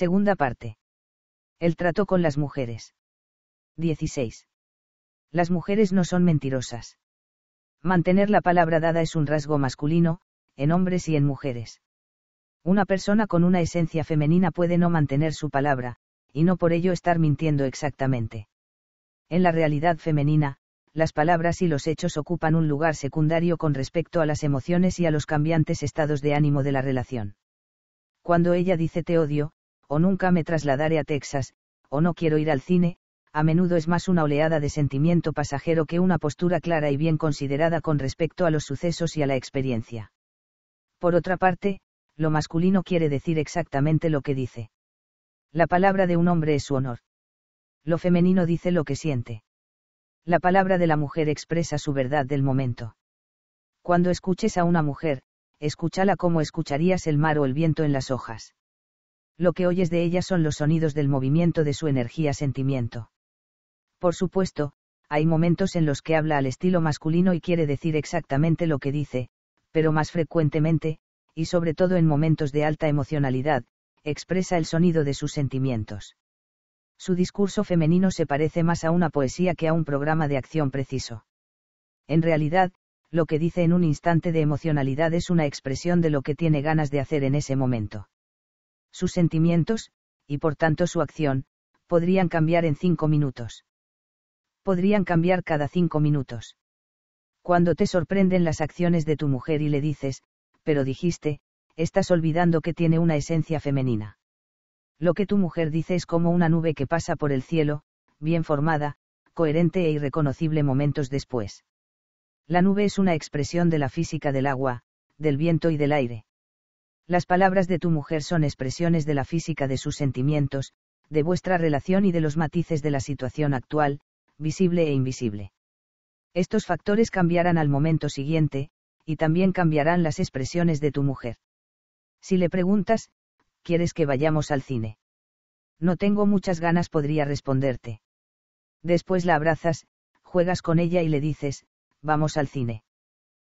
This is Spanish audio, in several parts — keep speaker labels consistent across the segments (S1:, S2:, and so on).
S1: Segunda parte. El trato con las mujeres. 16. Las mujeres no son mentirosas. Mantener la palabra dada es un rasgo masculino, en hombres y en mujeres. Una persona con una esencia femenina puede no mantener su palabra, y no por ello estar mintiendo exactamente. En la realidad femenina, las palabras y los hechos ocupan un lugar secundario con respecto a las emociones y a los cambiantes estados de ánimo de la relación. Cuando ella dice te odio, o nunca me trasladaré a Texas, o no quiero ir al cine, a menudo es más una oleada de sentimiento pasajero que una postura clara y bien considerada con respecto a los sucesos y a la experiencia. Por otra parte, lo masculino quiere decir exactamente lo que dice. La palabra de un hombre es su honor. Lo femenino dice lo que siente. La palabra de la mujer expresa su verdad del momento. Cuando escuches a una mujer, escúchala como escucharías el mar o el viento en las hojas. Lo que oyes de ella son los sonidos del movimiento de su energía-sentimiento. Por supuesto, hay momentos en los que habla al estilo masculino y quiere decir exactamente lo que dice, pero más frecuentemente, y sobre todo en momentos de alta emocionalidad, expresa el sonido de sus sentimientos. Su discurso femenino se parece más a una poesía que a un programa de acción preciso. En realidad, lo que dice en un instante de emocionalidad es una expresión de lo que tiene ganas de hacer en ese momento. Sus sentimientos, y por tanto su acción, podrían cambiar en cinco minutos. Podrían cambiar cada cinco minutos. Cuando te sorprenden las acciones de tu mujer y le dices, pero dijiste, estás olvidando que tiene una esencia femenina. Lo que tu mujer dice es como una nube que pasa por el cielo, bien formada, coherente e irreconocible momentos después. La nube es una expresión de la física del agua, del viento y del aire. Las palabras de tu mujer son expresiones de la física de sus sentimientos, de vuestra relación y de los matices de la situación actual, visible e invisible. Estos factores cambiarán al momento siguiente, y también cambiarán las expresiones de tu mujer. Si le preguntas, ¿quieres que vayamos al cine? No tengo muchas ganas, podría responderte. Después la abrazas, juegas con ella y le dices, vamos al cine.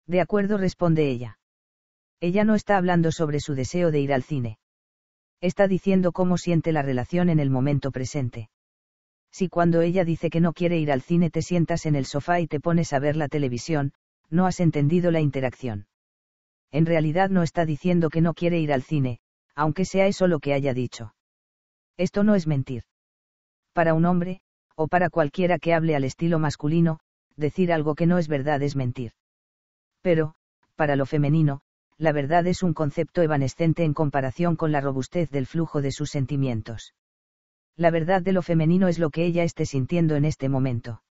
S1: De acuerdo, responde ella. Ella no está hablando sobre su deseo de ir al cine. Está diciendo cómo siente la relación en el momento presente. Si cuando ella dice que no quiere ir al cine te sientas en el sofá y te pones a ver la televisión, no has entendido la interacción. En realidad no está diciendo que no quiere ir al cine, aunque sea eso lo que haya dicho. Esto no es mentir. Para un hombre, o para cualquiera que hable al estilo masculino, decir algo que no es verdad es mentir. Pero, para lo femenino, la verdad es un concepto evanescente en comparación con la robustez del flujo de sus sentimientos. La verdad de lo femenino es lo que ella esté sintiendo en este momento.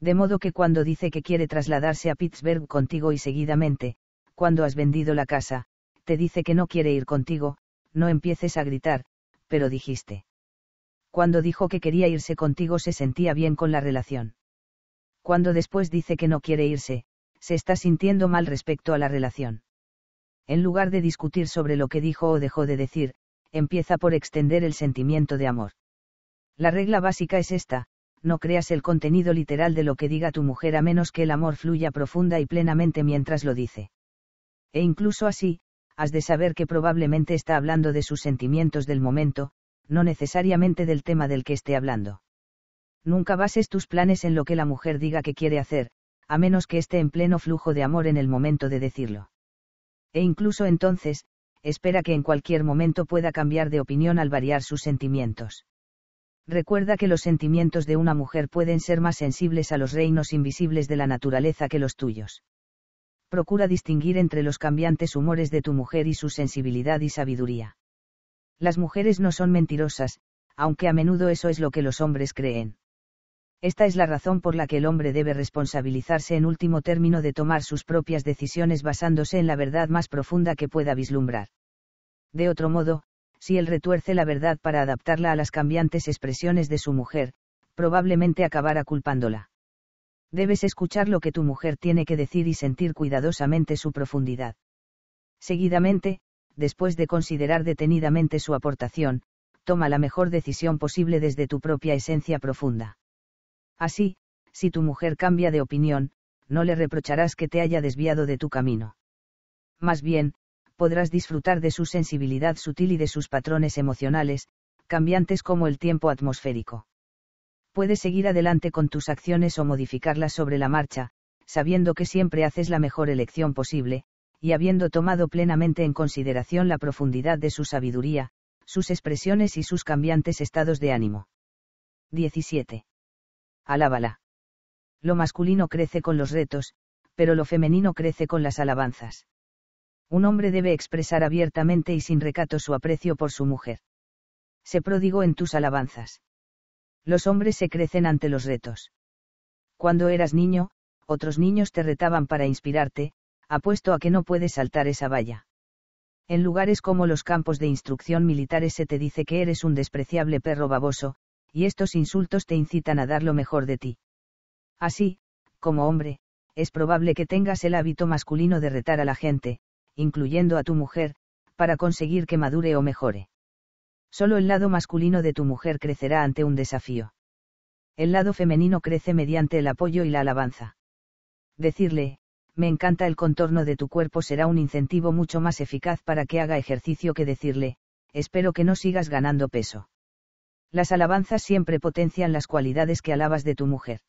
S1: De modo que cuando dice que quiere trasladarse a Pittsburgh contigo y seguidamente, cuando has vendido la casa, te dice que no quiere ir contigo, no empieces a gritar, pero dijiste. Cuando dijo que quería irse contigo se sentía bien con la relación. Cuando después dice que no quiere irse, se está sintiendo mal respecto a la relación. En lugar de discutir sobre lo que dijo o dejó de decir, empieza por extender el sentimiento de amor. La regla básica es esta, no creas el contenido literal de lo que diga tu mujer a menos que el amor fluya profunda y plenamente mientras lo dice. E incluso así, has de saber que probablemente está hablando de sus sentimientos del momento, no necesariamente del tema del que esté hablando. Nunca bases tus planes en lo que la mujer diga que quiere hacer, a menos que esté en pleno flujo de amor en el momento de decirlo. E incluso entonces, espera que en cualquier momento pueda cambiar de opinión al variar sus sentimientos. Recuerda que los sentimientos de una mujer pueden ser más sensibles a los reinos invisibles de la naturaleza que los tuyos procura distinguir entre los cambiantes humores de tu mujer y su sensibilidad y sabiduría. Las mujeres no son mentirosas, aunque a menudo eso es lo que los hombres creen. Esta es la razón por la que el hombre debe responsabilizarse en último término de tomar sus propias decisiones basándose en la verdad más profunda que pueda vislumbrar. De otro modo, si él retuerce la verdad para adaptarla a las cambiantes expresiones de su mujer, probablemente acabará culpándola. Debes escuchar lo que tu mujer tiene que decir y sentir cuidadosamente su profundidad. Seguidamente, después de considerar detenidamente su aportación, toma la mejor decisión posible desde tu propia esencia profunda. Así, si tu mujer cambia de opinión, no le reprocharás que te haya desviado de tu camino. Más bien, podrás disfrutar de su sensibilidad sutil y de sus patrones emocionales, cambiantes como el tiempo atmosférico. Puedes seguir adelante con tus acciones o modificarlas sobre la marcha, sabiendo que siempre haces la mejor elección posible, y habiendo tomado plenamente en consideración la profundidad de su sabiduría, sus expresiones y sus cambiantes estados de ánimo. 17. Alábala. Lo masculino crece con los retos, pero lo femenino crece con las alabanzas. Un hombre debe expresar abiertamente y sin recato su aprecio por su mujer. Se pródigo en tus alabanzas. Los hombres se crecen ante los retos. Cuando eras niño, otros niños te retaban para inspirarte, apuesto a que no puedes saltar esa valla. En lugares como los campos de instrucción militares se te dice que eres un despreciable perro baboso, y estos insultos te incitan a dar lo mejor de ti. Así, como hombre, es probable que tengas el hábito masculino de retar a la gente, incluyendo a tu mujer, para conseguir que madure o mejore. Solo el lado masculino de tu mujer crecerá ante un desafío. El lado femenino crece mediante el apoyo y la alabanza. Decirle, me encanta el contorno de tu cuerpo será un incentivo mucho más eficaz para que haga ejercicio que decirle, espero que no sigas ganando peso. Las alabanzas siempre potencian las cualidades que alabas de tu mujer.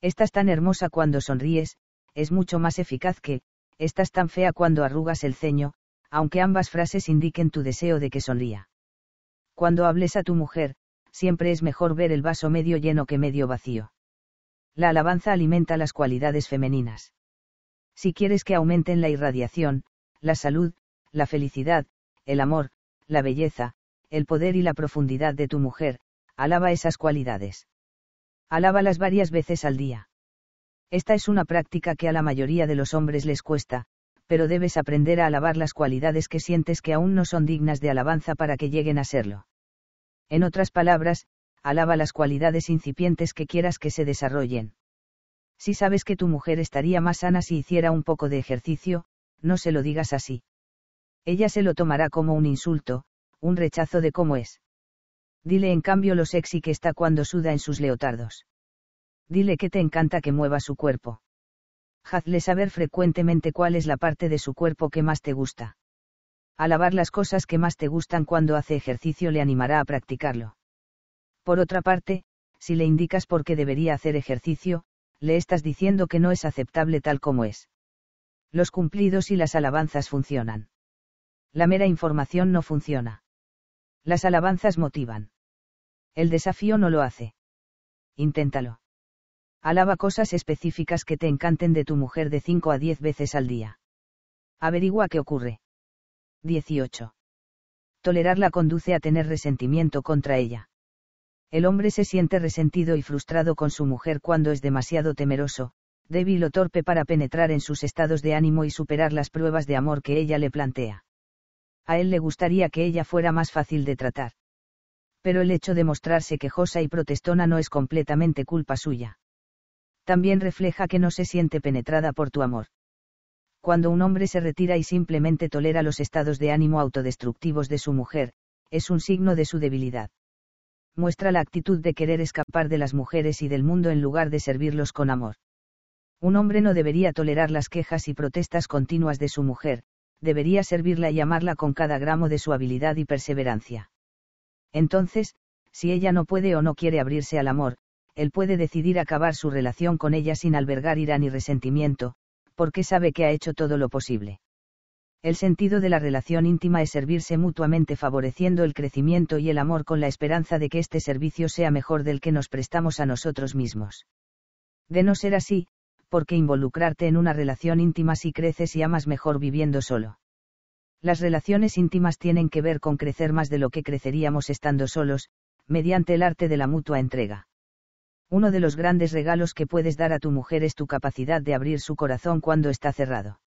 S1: Estás tan hermosa cuando sonríes, es mucho más eficaz que, estás tan fea cuando arrugas el ceño, aunque ambas frases indiquen tu deseo de que sonría. Cuando hables a tu mujer, siempre es mejor ver el vaso medio lleno que medio vacío. La alabanza alimenta las cualidades femeninas. Si quieres que aumenten la irradiación, la salud, la felicidad, el amor, la belleza, el poder y la profundidad de tu mujer, alaba esas cualidades. Alábalas varias veces al día. Esta es una práctica que a la mayoría de los hombres les cuesta, pero debes aprender a alabar las cualidades que sientes que aún no son dignas de alabanza para que lleguen a serlo. En otras palabras, alaba las cualidades incipientes que quieras que se desarrollen. Si sabes que tu mujer estaría más sana si hiciera un poco de ejercicio, no se lo digas así. Ella se lo tomará como un insulto, un rechazo de cómo es. Dile en cambio lo sexy que está cuando suda en sus leotardos. Dile que te encanta que mueva su cuerpo. Hazle saber frecuentemente cuál es la parte de su cuerpo que más te gusta. Alabar las cosas que más te gustan cuando hace ejercicio le animará a practicarlo. Por otra parte, si le indicas por qué debería hacer ejercicio, le estás diciendo que no es aceptable tal como es. Los cumplidos y las alabanzas funcionan. La mera información no funciona. Las alabanzas motivan. El desafío no lo hace. Inténtalo. Alaba cosas específicas que te encanten de tu mujer de 5 a 10 veces al día. Averigua qué ocurre. 18. Tolerarla conduce a tener resentimiento contra ella. El hombre se siente resentido y frustrado con su mujer cuando es demasiado temeroso, débil o torpe para penetrar en sus estados de ánimo y superar las pruebas de amor que ella le plantea. A él le gustaría que ella fuera más fácil de tratar. Pero el hecho de mostrarse quejosa y protestona no es completamente culpa suya también refleja que no se siente penetrada por tu amor. Cuando un hombre se retira y simplemente tolera los estados de ánimo autodestructivos de su mujer, es un signo de su debilidad. Muestra la actitud de querer escapar de las mujeres y del mundo en lugar de servirlos con amor. Un hombre no debería tolerar las quejas y protestas continuas de su mujer, debería servirla y amarla con cada gramo de su habilidad y perseverancia. Entonces, si ella no puede o no quiere abrirse al amor, él puede decidir acabar su relación con ella sin albergar ira ni resentimiento, porque sabe que ha hecho todo lo posible. El sentido de la relación íntima es servirse mutuamente favoreciendo el crecimiento y el amor con la esperanza de que este servicio sea mejor del que nos prestamos a nosotros mismos. De no ser así, ¿por qué involucrarte en una relación íntima si creces y amas mejor viviendo solo? Las relaciones íntimas tienen que ver con crecer más de lo que creceríamos estando solos, mediante el arte de la mutua entrega. Uno de los grandes regalos que puedes dar a tu mujer es tu capacidad de abrir su corazón cuando está cerrado.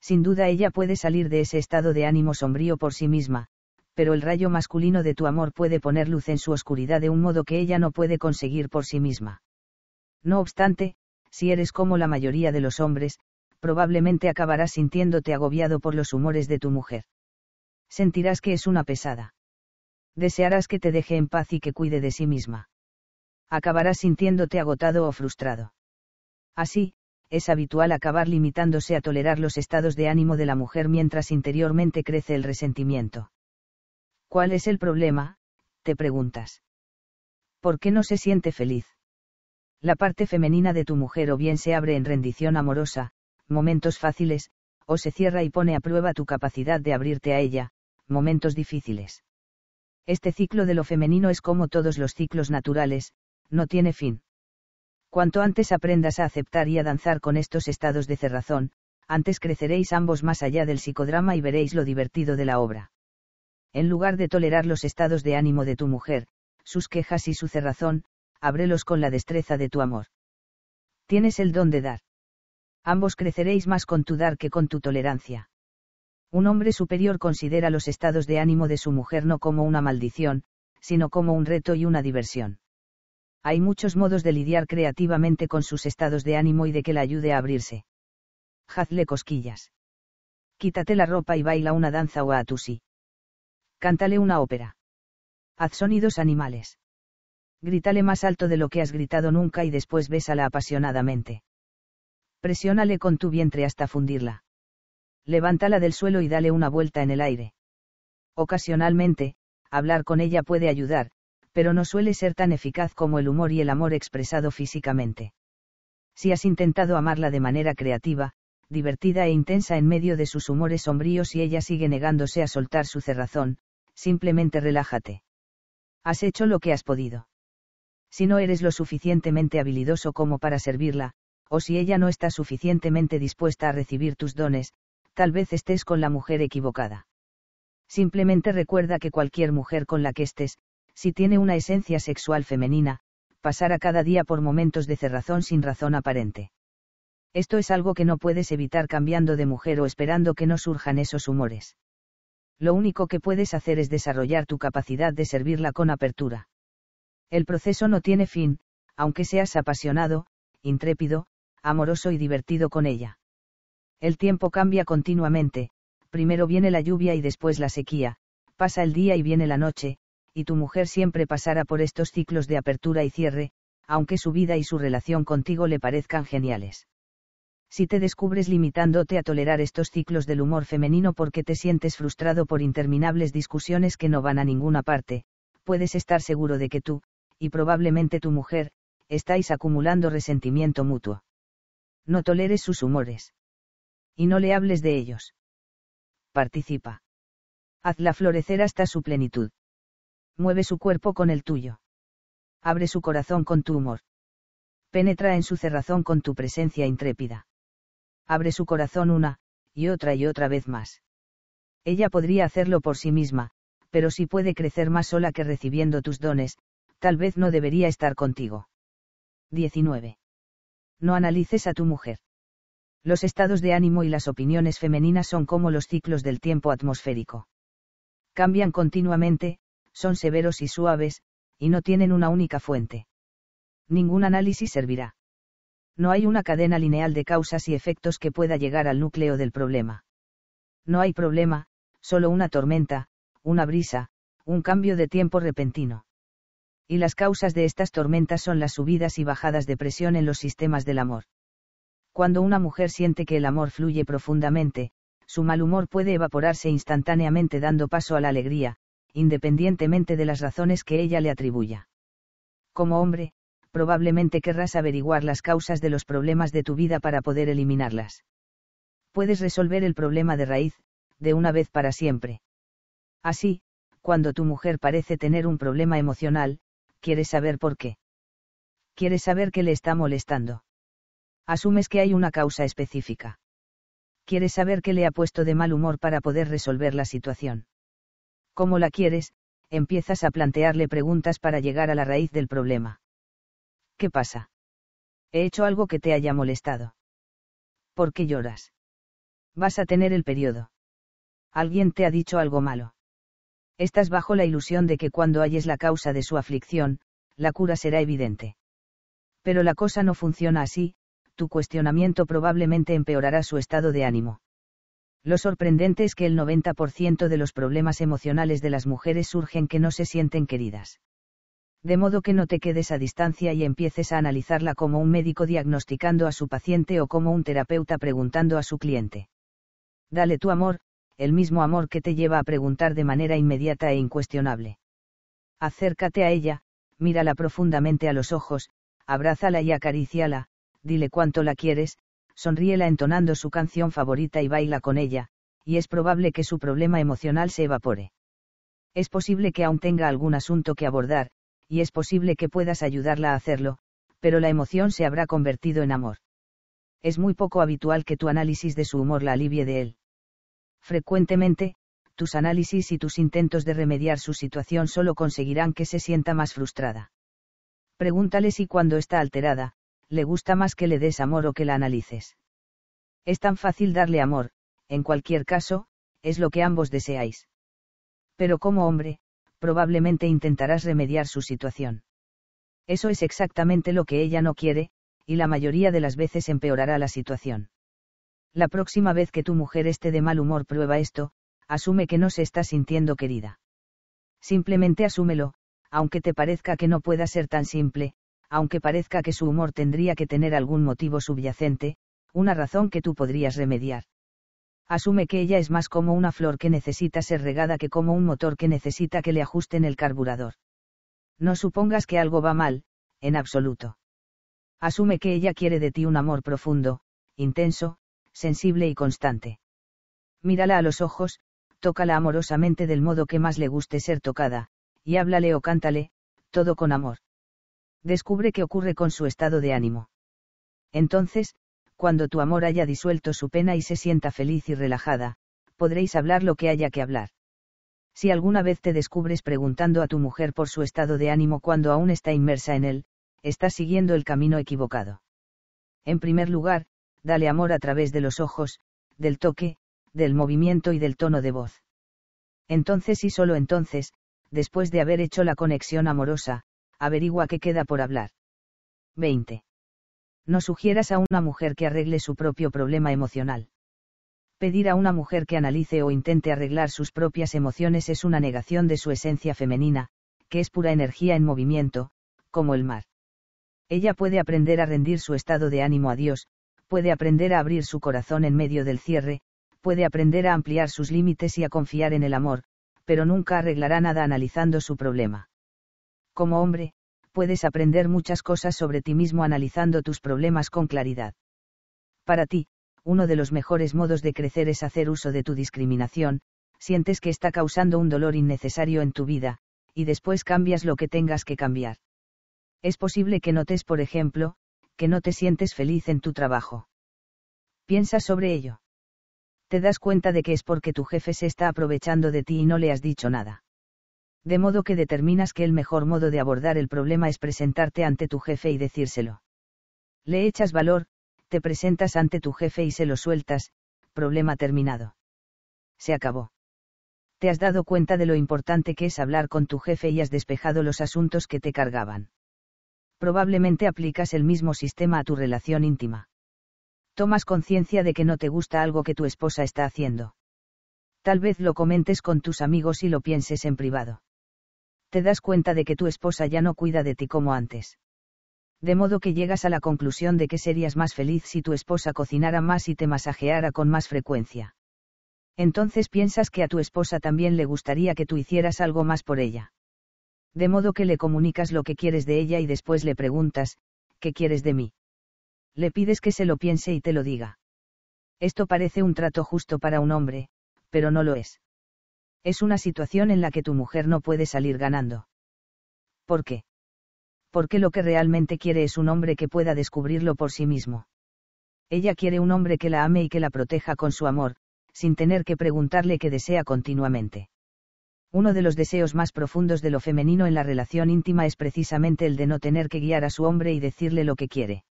S1: Sin duda ella puede salir de ese estado de ánimo sombrío por sí misma, pero el rayo masculino de tu amor puede poner luz en su oscuridad de un modo que ella no puede conseguir por sí misma. No obstante, si eres como la mayoría de los hombres, probablemente acabarás sintiéndote agobiado por los humores de tu mujer. Sentirás que es una pesada. Desearás que te deje en paz y que cuide de sí misma acabarás sintiéndote agotado o frustrado. Así, es habitual acabar limitándose a tolerar los estados de ánimo de la mujer mientras interiormente crece el resentimiento. ¿Cuál es el problema? te preguntas. ¿Por qué no se siente feliz? La parte femenina de tu mujer o bien se abre en rendición amorosa, momentos fáciles, o se cierra y pone a prueba tu capacidad de abrirte a ella, momentos difíciles. Este ciclo de lo femenino es como todos los ciclos naturales, no tiene fin. Cuanto antes aprendas a aceptar y a danzar con estos estados de cerrazón, antes creceréis ambos más allá del psicodrama y veréis lo divertido de la obra. En lugar de tolerar los estados de ánimo de tu mujer, sus quejas y su cerrazón, ábrelos con la destreza de tu amor. Tienes el don de dar. Ambos creceréis más con tu dar que con tu tolerancia. Un hombre superior considera los estados de ánimo de su mujer no como una maldición, sino como un reto y una diversión. Hay muchos modos de lidiar creativamente con sus estados de ánimo y de que la ayude a abrirse. Hazle cosquillas. Quítate la ropa y baila una danza o a tu sí. Cántale una ópera. Haz sonidos animales. Grítale más alto de lo que has gritado nunca y después bésala apasionadamente. Presiónale con tu vientre hasta fundirla. Levántala del suelo y dale una vuelta en el aire. Ocasionalmente, hablar con ella puede ayudar, pero no suele ser tan eficaz como el humor y el amor expresado físicamente. Si has intentado amarla de manera creativa, divertida e intensa en medio de sus humores sombríos y ella sigue negándose a soltar su cerrazón, simplemente relájate. Has hecho lo que has podido. Si no eres lo suficientemente habilidoso como para servirla, o si ella no está suficientemente dispuesta a recibir tus dones, tal vez estés con la mujer equivocada. Simplemente recuerda que cualquier mujer con la que estés, si tiene una esencia sexual femenina, pasará cada día por momentos de cerrazón sin razón aparente. Esto es algo que no puedes evitar cambiando de mujer o esperando que no surjan esos humores. Lo único que puedes hacer es desarrollar tu capacidad de servirla con apertura. El proceso no tiene fin, aunque seas apasionado, intrépido, amoroso y divertido con ella. El tiempo cambia continuamente, primero viene la lluvia y después la sequía, pasa el día y viene la noche, y tu mujer siempre pasará por estos ciclos de apertura y cierre, aunque su vida y su relación contigo le parezcan geniales. Si te descubres limitándote a tolerar estos ciclos del humor femenino porque te sientes frustrado por interminables discusiones que no van a ninguna parte, puedes estar seguro de que tú, y probablemente tu mujer, estáis acumulando resentimiento mutuo. No toleres sus humores. Y no le hables de ellos. Participa. Hazla florecer hasta su plenitud. Mueve su cuerpo con el tuyo. Abre su corazón con tu humor. Penetra en su cerrazón con tu presencia intrépida. Abre su corazón una, y otra y otra vez más. Ella podría hacerlo por sí misma, pero si puede crecer más sola que recibiendo tus dones, tal vez no debería estar contigo. 19. No analices a tu mujer. Los estados de ánimo y las opiniones femeninas son como los ciclos del tiempo atmosférico. Cambian continuamente, son severos y suaves, y no tienen una única fuente. Ningún análisis servirá. No hay una cadena lineal de causas y efectos que pueda llegar al núcleo del problema. No hay problema, solo una tormenta, una brisa, un cambio de tiempo repentino. Y las causas de estas tormentas son las subidas y bajadas de presión en los sistemas del amor. Cuando una mujer siente que el amor fluye profundamente, su mal humor puede evaporarse instantáneamente dando paso a la alegría, independientemente de las razones que ella le atribuya. Como hombre, probablemente querrás averiguar las causas de los problemas de tu vida para poder eliminarlas. Puedes resolver el problema de raíz, de una vez para siempre. Así, cuando tu mujer parece tener un problema emocional, quieres saber por qué. Quieres saber qué le está molestando. Asumes que hay una causa específica. Quieres saber qué le ha puesto de mal humor para poder resolver la situación. ¿Cómo la quieres? Empiezas a plantearle preguntas para llegar a la raíz del problema. ¿Qué pasa? He hecho algo que te haya molestado. ¿Por qué lloras? Vas a tener el periodo. Alguien te ha dicho algo malo. Estás bajo la ilusión de que cuando halles la causa de su aflicción, la cura será evidente. Pero la cosa no funciona así, tu cuestionamiento probablemente empeorará su estado de ánimo. Lo sorprendente es que el 90% de los problemas emocionales de las mujeres surgen que no se sienten queridas. De modo que no te quedes a distancia y empieces a analizarla como un médico diagnosticando a su paciente o como un terapeuta preguntando a su cliente. Dale tu amor, el mismo amor que te lleva a preguntar de manera inmediata e incuestionable. Acércate a ella, mírala profundamente a los ojos, abrázala y acaríciala, dile cuánto la quieres, sonríela entonando su canción favorita y baila con ella, y es probable que su problema emocional se evapore. Es posible que aún tenga algún asunto que abordar, y es posible que puedas ayudarla a hacerlo, pero la emoción se habrá convertido en amor. Es muy poco habitual que tu análisis de su humor la alivie de él. Frecuentemente, tus análisis y tus intentos de remediar su situación solo conseguirán que se sienta más frustrada. Pregúntale si cuando está alterada, le gusta más que le des amor o que la analices. Es tan fácil darle amor, en cualquier caso, es lo que ambos deseáis. Pero como hombre, probablemente intentarás remediar su situación. Eso es exactamente lo que ella no quiere, y la mayoría de las veces empeorará la situación. La próxima vez que tu mujer esté de mal humor prueba esto, asume que no se está sintiendo querida. Simplemente asúmelo, aunque te parezca que no pueda ser tan simple, aunque parezca que su humor tendría que tener algún motivo subyacente, una razón que tú podrías remediar. Asume que ella es más como una flor que necesita ser regada que como un motor que necesita que le ajusten el carburador. No supongas que algo va mal, en absoluto. Asume que ella quiere de ti un amor profundo, intenso, sensible y constante. Mírala a los ojos, tócala amorosamente del modo que más le guste ser tocada, y háblale o cántale, todo con amor. Descubre qué ocurre con su estado de ánimo. Entonces, cuando tu amor haya disuelto su pena y se sienta feliz y relajada, podréis hablar lo que haya que hablar. Si alguna vez te descubres preguntando a tu mujer por su estado de ánimo cuando aún está inmersa en él, estás siguiendo el camino equivocado. En primer lugar, dale amor a través de los ojos, del toque, del movimiento y del tono de voz. Entonces y solo entonces, después de haber hecho la conexión amorosa, averigua qué queda por hablar. 20. No sugieras a una mujer que arregle su propio problema emocional. Pedir a una mujer que analice o intente arreglar sus propias emociones es una negación de su esencia femenina, que es pura energía en movimiento, como el mar. Ella puede aprender a rendir su estado de ánimo a Dios, puede aprender a abrir su corazón en medio del cierre, puede aprender a ampliar sus límites y a confiar en el amor, pero nunca arreglará nada analizando su problema. Como hombre, puedes aprender muchas cosas sobre ti mismo analizando tus problemas con claridad. Para ti, uno de los mejores modos de crecer es hacer uso de tu discriminación, sientes que está causando un dolor innecesario en tu vida, y después cambias lo que tengas que cambiar. Es posible que notes, por ejemplo, que no te sientes feliz en tu trabajo. Piensa sobre ello. Te das cuenta de que es porque tu jefe se está aprovechando de ti y no le has dicho nada de modo que determinas que el mejor modo de abordar el problema es presentarte ante tu jefe y decírselo. Le echas valor, te presentas ante tu jefe y se lo sueltas, problema terminado. Se acabó. Te has dado cuenta de lo importante que es hablar con tu jefe y has despejado los asuntos que te cargaban. Probablemente aplicas el mismo sistema a tu relación íntima. Tomas conciencia de que no te gusta algo que tu esposa está haciendo. Tal vez lo comentes con tus amigos y lo pienses en privado te das cuenta de que tu esposa ya no cuida de ti como antes. De modo que llegas a la conclusión de que serías más feliz si tu esposa cocinara más y te masajeara con más frecuencia. Entonces piensas que a tu esposa también le gustaría que tú hicieras algo más por ella. De modo que le comunicas lo que quieres de ella y después le preguntas, ¿qué quieres de mí? Le pides que se lo piense y te lo diga. Esto parece un trato justo para un hombre, pero no lo es. Es una situación en la que tu mujer no puede salir ganando. ¿Por qué? Porque lo que realmente quiere es un hombre que pueda descubrirlo por sí mismo. Ella quiere un hombre que la ame y que la proteja con su amor, sin tener que preguntarle qué desea continuamente. Uno de los deseos más profundos de lo femenino en la relación íntima es precisamente el de no tener que guiar a su hombre y decirle lo que quiere.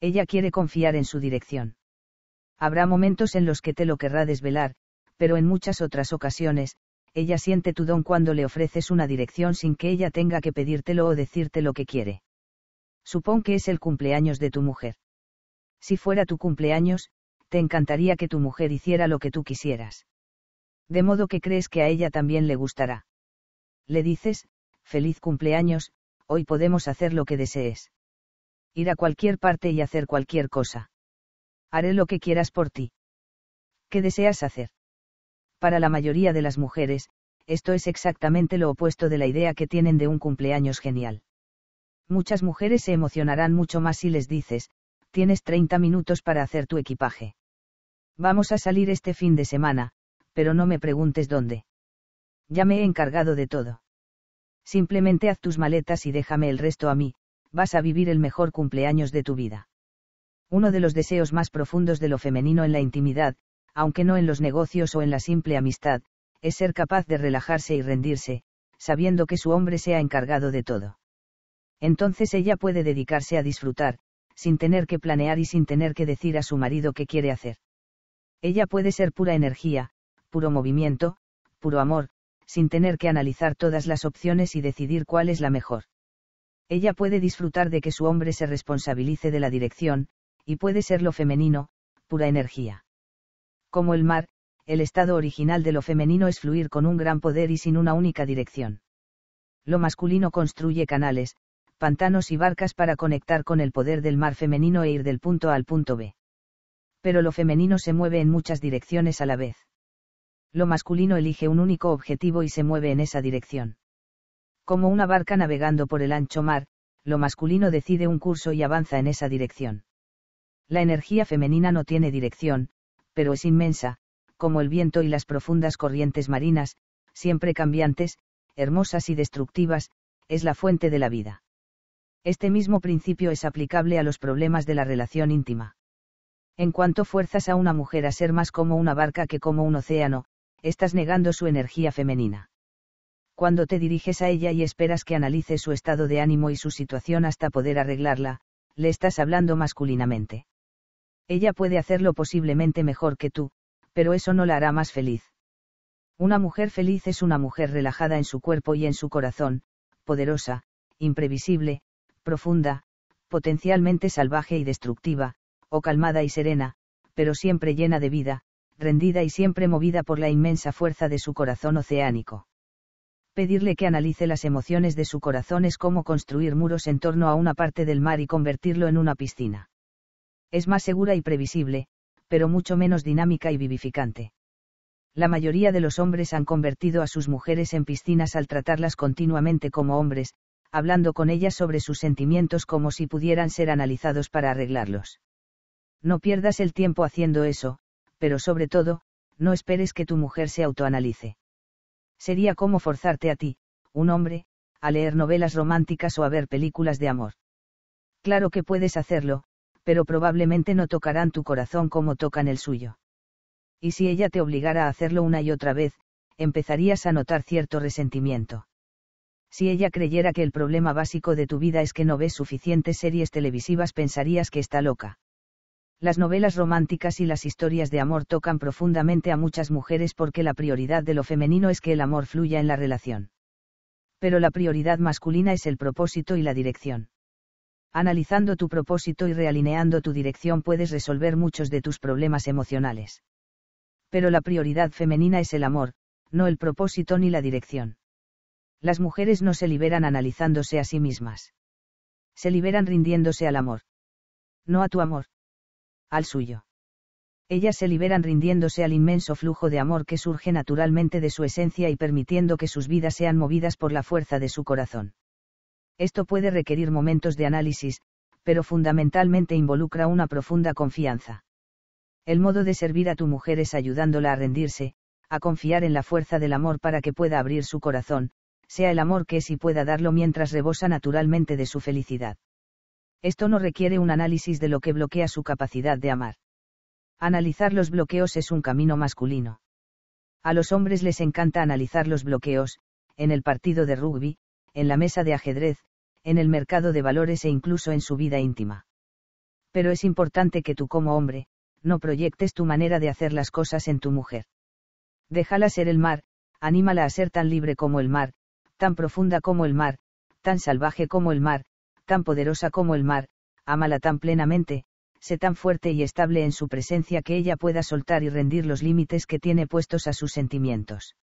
S1: Ella quiere confiar en su dirección. Habrá momentos en los que te lo querrá desvelar, pero en muchas otras ocasiones, ella siente tu don cuando le ofreces una dirección sin que ella tenga que pedírtelo o decirte lo que quiere. Supón que es el cumpleaños de tu mujer. Si fuera tu cumpleaños, te encantaría que tu mujer hiciera lo que tú quisieras. De modo que crees que a ella también le gustará. Le dices, feliz cumpleaños, hoy podemos hacer lo que desees. Ir a cualquier parte y hacer cualquier cosa. Haré lo que quieras por ti. ¿Qué deseas hacer? Para la mayoría de las mujeres, esto es exactamente lo opuesto de la idea que tienen de un cumpleaños genial. Muchas mujeres se emocionarán mucho más si les dices, tienes 30 minutos para hacer tu equipaje. Vamos a salir este fin de semana, pero no me preguntes dónde. Ya me he encargado de todo. Simplemente haz tus maletas y déjame el resto a mí, vas a vivir el mejor cumpleaños de tu vida. Uno de los deseos más profundos de lo femenino en la intimidad, aunque no en los negocios o en la simple amistad, es ser capaz de relajarse y rendirse, sabiendo que su hombre se ha encargado de todo. Entonces ella puede dedicarse a disfrutar, sin tener que planear y sin tener que decir a su marido qué quiere hacer. Ella puede ser pura energía, puro movimiento, puro amor, sin tener que analizar todas las opciones y decidir cuál es la mejor. Ella puede disfrutar de que su hombre se responsabilice de la dirección, y puede ser lo femenino, pura energía. Como el mar, el estado original de lo femenino es fluir con un gran poder y sin una única dirección. Lo masculino construye canales, pantanos y barcas para conectar con el poder del mar femenino e ir del punto A al punto B. Pero lo femenino se mueve en muchas direcciones a la vez lo masculino elige un único objetivo y se mueve en esa dirección. Como una barca navegando por el ancho mar, lo masculino decide un curso y avanza en esa dirección. La energía femenina no tiene dirección, pero es inmensa, como el viento y las profundas corrientes marinas, siempre cambiantes, hermosas y destructivas, es la fuente de la vida. Este mismo principio es aplicable a los problemas de la relación íntima. En cuanto fuerzas a una mujer a ser más como una barca que como un océano, estás negando su energía femenina. Cuando te diriges a ella y esperas que analice su estado de ánimo y su situación hasta poder arreglarla, le estás hablando masculinamente. Ella puede hacerlo posiblemente mejor que tú, pero eso no la hará más feliz. Una mujer feliz es una mujer relajada en su cuerpo y en su corazón, poderosa, imprevisible, profunda, potencialmente salvaje y destructiva, o calmada y serena, pero siempre llena de vida, rendida y siempre movida por la inmensa fuerza de su corazón oceánico. Pedirle que analice las emociones de su corazón es como construir muros en torno a una parte del mar y convertirlo en una piscina. Es más segura y previsible, pero mucho menos dinámica y vivificante. La mayoría de los hombres han convertido a sus mujeres en piscinas al tratarlas continuamente como hombres, hablando con ellas sobre sus sentimientos como si pudieran ser analizados para arreglarlos. No pierdas el tiempo haciendo eso, pero sobre todo, no esperes que tu mujer se autoanalice. Sería como forzarte a ti, un hombre, a leer novelas románticas o a ver películas de amor. Claro que puedes hacerlo, pero probablemente no tocarán tu corazón como tocan el suyo. Y si ella te obligara a hacerlo una y otra vez, empezarías a notar cierto resentimiento. Si ella creyera que el problema básico de tu vida es que no ves suficientes series televisivas pensarías que está loca. Las novelas románticas y las historias de amor tocan profundamente a muchas mujeres porque la prioridad de lo femenino es que el amor fluya en la relación. Pero la prioridad masculina es el propósito y la dirección. Analizando tu propósito y realineando tu dirección puedes resolver muchos de tus problemas emocionales. Pero la prioridad femenina es el amor, no el propósito ni la dirección. Las mujeres no se liberan analizándose a sí mismas. Se liberan rindiéndose al amor. No a tu amor al suyo. Ellas se liberan rindiéndose al inmenso flujo de amor que surge naturalmente de su esencia y permitiendo que sus vidas sean movidas por la fuerza de su corazón. Esto puede requerir momentos de análisis, pero fundamentalmente involucra una profunda confianza. El modo de servir a tu mujer es ayudándola a rendirse, a confiar en la fuerza del amor para que pueda abrir su corazón, sea el amor que es y pueda darlo mientras rebosa naturalmente de su felicidad. Esto no requiere un análisis de lo que bloquea su capacidad de amar. Analizar los bloqueos es un camino masculino. A los hombres les encanta analizar los bloqueos, en el partido de rugby, en la mesa de ajedrez, en el mercado de valores e incluso en su vida íntima. Pero es importante que tú como hombre, no proyectes tu manera de hacer las cosas en tu mujer. Déjala ser el mar, anímala a ser tan libre como el mar, tan profunda como el mar, tan salvaje como el mar, tan poderosa como el mar, ámala tan plenamente, sé tan fuerte y estable en su presencia que ella pueda soltar y rendir los límites que tiene puestos a sus sentimientos.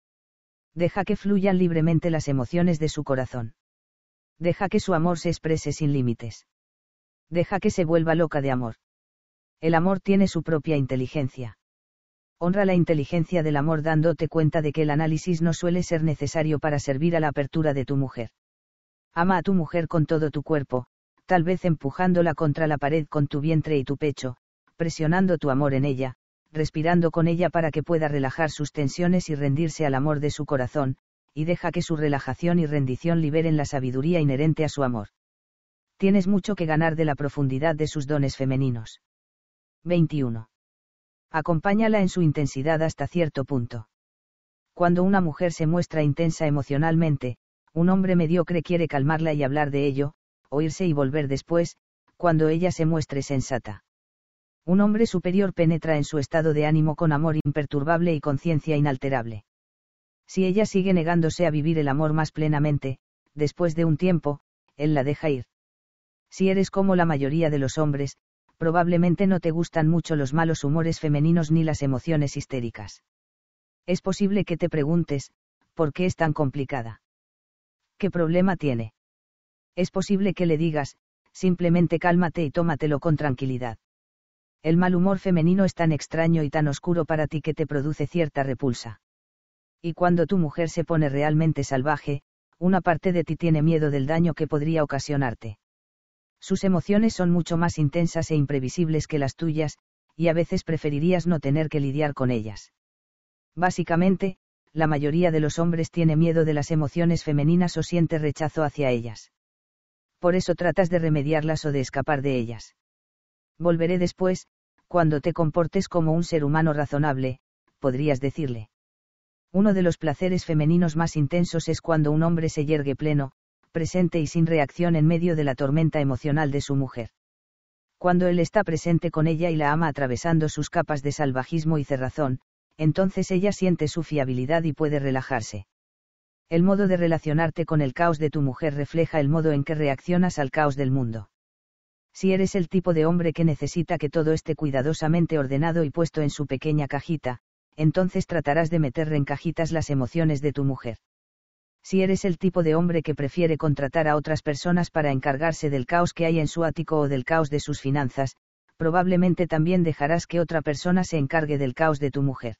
S1: Deja que fluyan libremente las emociones de su corazón. Deja que su amor se exprese sin límites. Deja que se vuelva loca de amor. El amor tiene su propia inteligencia. Honra la inteligencia del amor dándote cuenta de que el análisis no suele ser necesario para servir a la apertura de tu mujer. Ama a tu mujer con todo tu cuerpo, tal vez empujándola contra la pared con tu vientre y tu pecho, presionando tu amor en ella, respirando con ella para que pueda relajar sus tensiones y rendirse al amor de su corazón, y deja que su relajación y rendición liberen la sabiduría inherente a su amor. Tienes mucho que ganar de la profundidad de sus dones femeninos. 21. Acompáñala en su intensidad hasta cierto punto. Cuando una mujer se muestra intensa emocionalmente, un hombre mediocre quiere calmarla y hablar de ello, oírse y volver después, cuando ella se muestre sensata. Un hombre superior penetra en su estado de ánimo con amor imperturbable y conciencia inalterable. Si ella sigue negándose a vivir el amor más plenamente, después de un tiempo, él la deja ir. Si eres como la mayoría de los hombres, probablemente no te gustan mucho los malos humores femeninos ni las emociones histéricas. Es posible que te preguntes, ¿por qué es tan complicada? ¿Qué problema tiene? Es posible que le digas, simplemente cálmate y tómatelo con tranquilidad. El mal humor femenino es tan extraño y tan oscuro para ti que te produce cierta repulsa. Y cuando tu mujer se pone realmente salvaje, una parte de ti tiene miedo del daño que podría ocasionarte. Sus emociones son mucho más intensas e imprevisibles que las tuyas, y a veces preferirías no tener que lidiar con ellas. Básicamente, la mayoría de los hombres tiene miedo de las emociones femeninas o siente rechazo hacia ellas. Por eso tratas de remediarlas o de escapar de ellas. Volveré después, cuando te comportes como un ser humano razonable, podrías decirle. Uno de los placeres femeninos más intensos es cuando un hombre se yergue pleno, presente y sin reacción en medio de la tormenta emocional de su mujer. Cuando él está presente con ella y la ama atravesando sus capas de salvajismo y cerrazón, entonces ella siente su fiabilidad y puede relajarse. El modo de relacionarte con el caos de tu mujer refleja el modo en que reaccionas al caos del mundo. Si eres el tipo de hombre que necesita que todo esté cuidadosamente ordenado y puesto en su pequeña cajita, entonces tratarás de meter en cajitas las emociones de tu mujer. Si eres el tipo de hombre que prefiere contratar a otras personas para encargarse del caos que hay en su ático o del caos de sus finanzas, probablemente también dejarás que otra persona se encargue del caos de tu mujer.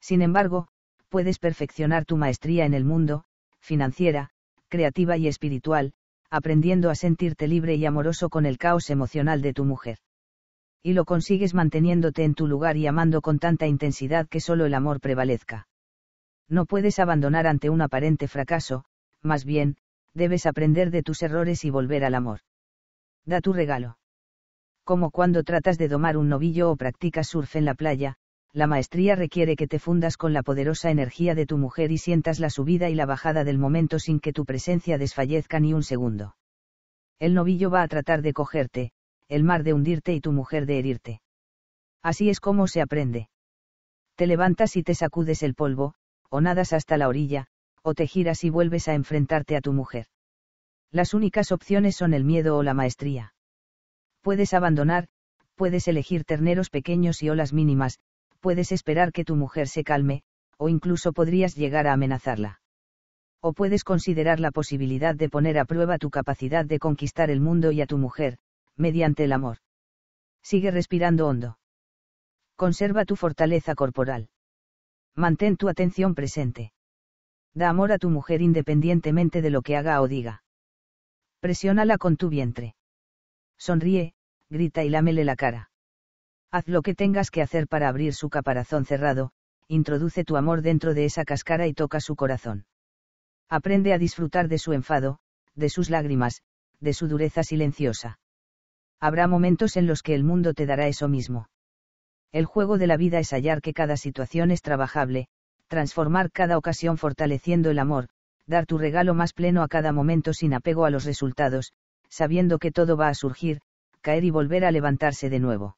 S1: Sin embargo, puedes perfeccionar tu maestría en el mundo, financiera, creativa y espiritual, aprendiendo a sentirte libre y amoroso con el caos emocional de tu mujer. Y lo consigues manteniéndote en tu lugar y amando con tanta intensidad que solo el amor prevalezca no puedes abandonar ante un aparente fracaso, más bien, debes aprender de tus errores y volver al amor. Da tu regalo. Como cuando tratas de domar un novillo o practicas surf en la playa, la maestría requiere que te fundas con la poderosa energía de tu mujer y sientas la subida y la bajada del momento sin que tu presencia desfallezca ni un segundo. El novillo va a tratar de cogerte, el mar de hundirte y tu mujer de herirte. Así es como se aprende. Te levantas y te sacudes el polvo, o nadas hasta la orilla, o te giras y vuelves a enfrentarte a tu mujer. Las únicas opciones son el miedo o la maestría. Puedes abandonar, puedes elegir terneros pequeños y olas mínimas, puedes esperar que tu mujer se calme, o incluso podrías llegar a amenazarla. O puedes considerar la posibilidad de poner a prueba tu capacidad de conquistar el mundo y a tu mujer, mediante el amor. Sigue respirando hondo. Conserva tu fortaleza corporal. Mantén tu atención presente. Da amor a tu mujer independientemente de lo que haga o diga. Presiónala con tu vientre. Sonríe, grita y lámele la cara. Haz lo que tengas que hacer para abrir su caparazón cerrado, introduce tu amor dentro de esa cáscara y toca su corazón. Aprende a disfrutar de su enfado, de sus lágrimas, de su dureza silenciosa. Habrá momentos en los que el mundo te dará eso mismo. El juego de la vida es hallar que cada situación es trabajable, transformar cada ocasión fortaleciendo el amor, dar tu regalo más pleno a cada momento sin apego a los resultados, sabiendo que todo va a surgir, caer y volver a levantarse de nuevo.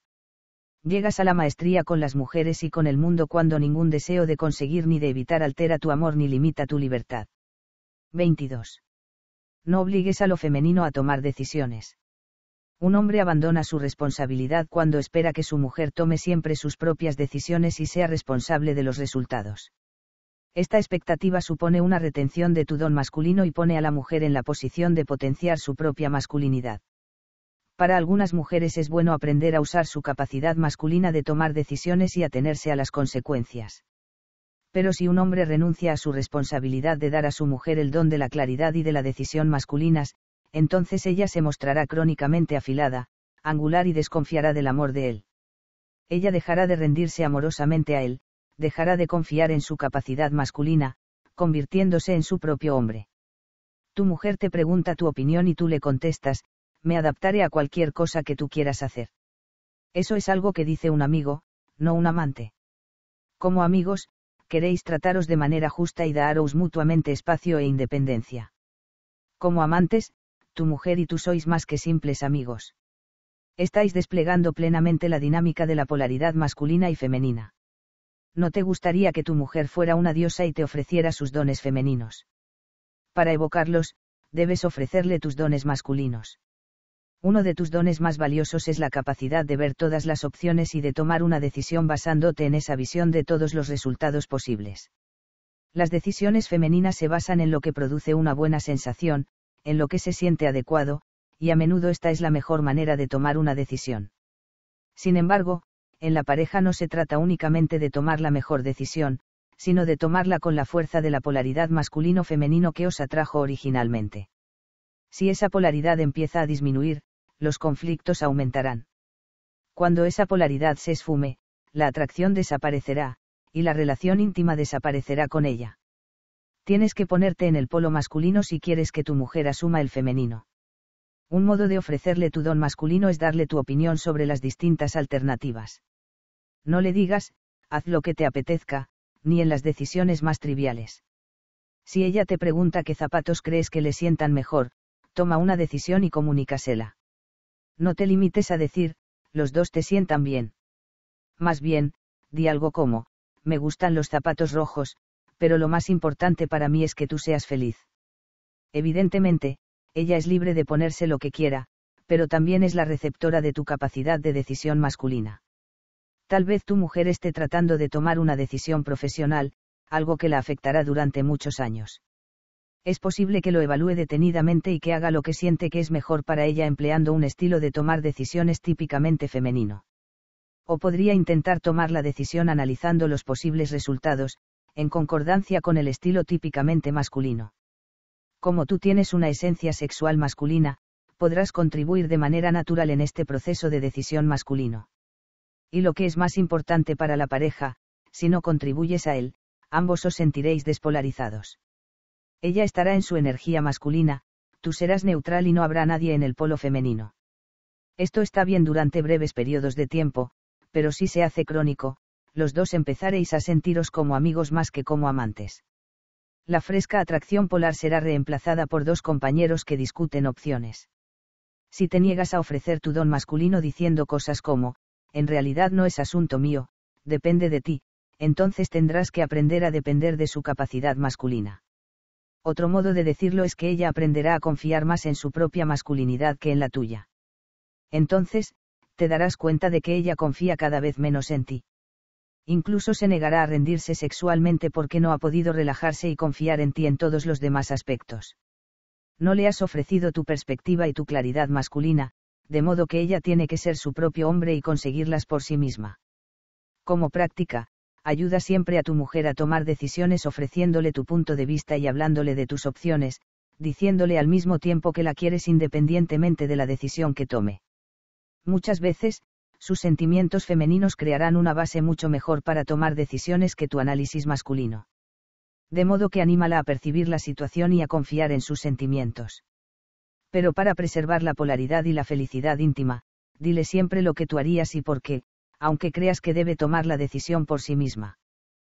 S1: Llegas a la maestría con las mujeres y con el mundo cuando ningún deseo de conseguir ni de evitar altera tu amor ni limita tu libertad. 22. No obligues a lo femenino a tomar decisiones. Un hombre abandona su responsabilidad cuando espera que su mujer tome siempre sus propias decisiones y sea responsable de los resultados. Esta expectativa supone una retención de tu don masculino y pone a la mujer en la posición de potenciar su propia masculinidad. Para algunas mujeres es bueno aprender a usar su capacidad masculina de tomar decisiones y atenerse a las consecuencias. Pero si un hombre renuncia a su responsabilidad de dar a su mujer el don de la claridad y de la decisión masculinas, entonces ella se mostrará crónicamente afilada, angular y desconfiará del amor de él. Ella dejará de rendirse amorosamente a él, dejará de confiar en su capacidad masculina, convirtiéndose en su propio hombre. Tu mujer te pregunta tu opinión y tú le contestas, me adaptaré a cualquier cosa que tú quieras hacer. Eso es algo que dice un amigo, no un amante. Como amigos, queréis trataros de manera justa y daros mutuamente espacio e independencia. Como amantes, tu mujer y tú sois más que simples amigos. Estáis desplegando plenamente la dinámica de la polaridad masculina y femenina. No te gustaría que tu mujer fuera una diosa y te ofreciera sus dones femeninos. Para evocarlos, debes ofrecerle tus dones masculinos. Uno de tus dones más valiosos es la capacidad de ver todas las opciones y de tomar una decisión basándote en esa visión de todos los resultados posibles. Las decisiones femeninas se basan en lo que produce una buena sensación, en lo que se siente adecuado, y a menudo esta es la mejor manera de tomar una decisión. Sin embargo, en la pareja no se trata únicamente de tomar la mejor decisión, sino de tomarla con la fuerza de la polaridad masculino-femenino que os atrajo originalmente. Si esa polaridad empieza a disminuir, los conflictos aumentarán. Cuando esa polaridad se esfume, la atracción desaparecerá, y la relación íntima desaparecerá con ella. Tienes que ponerte en el polo masculino si quieres que tu mujer asuma el femenino. Un modo de ofrecerle tu don masculino es darle tu opinión sobre las distintas alternativas. No le digas, haz lo que te apetezca, ni en las decisiones más triviales. Si ella te pregunta qué zapatos crees que le sientan mejor, toma una decisión y comunícasela. No te limites a decir, los dos te sientan bien. Más bien, di algo como, me gustan los zapatos rojos, pero lo más importante para mí es que tú seas feliz. Evidentemente, ella es libre de ponerse lo que quiera, pero también es la receptora de tu capacidad de decisión masculina. Tal vez tu mujer esté tratando de tomar una decisión profesional, algo que la afectará durante muchos años. Es posible que lo evalúe detenidamente y que haga lo que siente que es mejor para ella empleando un estilo de tomar decisiones típicamente femenino. O podría intentar tomar la decisión analizando los posibles resultados, en concordancia con el estilo típicamente masculino. Como tú tienes una esencia sexual masculina, podrás contribuir de manera natural en este proceso de decisión masculino. Y lo que es más importante para la pareja, si no contribuyes a él, ambos os sentiréis despolarizados. Ella estará en su energía masculina, tú serás neutral y no habrá nadie en el polo femenino. Esto está bien durante breves periodos de tiempo, pero si se hace crónico, los dos empezaréis a sentiros como amigos más que como amantes. La fresca atracción polar será reemplazada por dos compañeros que discuten opciones. Si te niegas a ofrecer tu don masculino diciendo cosas como, en realidad no es asunto mío, depende de ti, entonces tendrás que aprender a depender de su capacidad masculina. Otro modo de decirlo es que ella aprenderá a confiar más en su propia masculinidad que en la tuya. Entonces, te darás cuenta de que ella confía cada vez menos en ti. Incluso se negará a rendirse sexualmente porque no ha podido relajarse y confiar en ti en todos los demás aspectos. No le has ofrecido tu perspectiva y tu claridad masculina, de modo que ella tiene que ser su propio hombre y conseguirlas por sí misma. Como práctica, ayuda siempre a tu mujer a tomar decisiones ofreciéndole tu punto de vista y hablándole de tus opciones, diciéndole al mismo tiempo que la quieres independientemente de la decisión que tome. Muchas veces, sus sentimientos femeninos crearán una base mucho mejor para tomar decisiones que tu análisis masculino. De modo que anímala a percibir la situación y a confiar en sus sentimientos pero para preservar la polaridad y la felicidad íntima, dile siempre lo que tú harías y por qué, aunque creas que debe tomar la decisión por sí misma.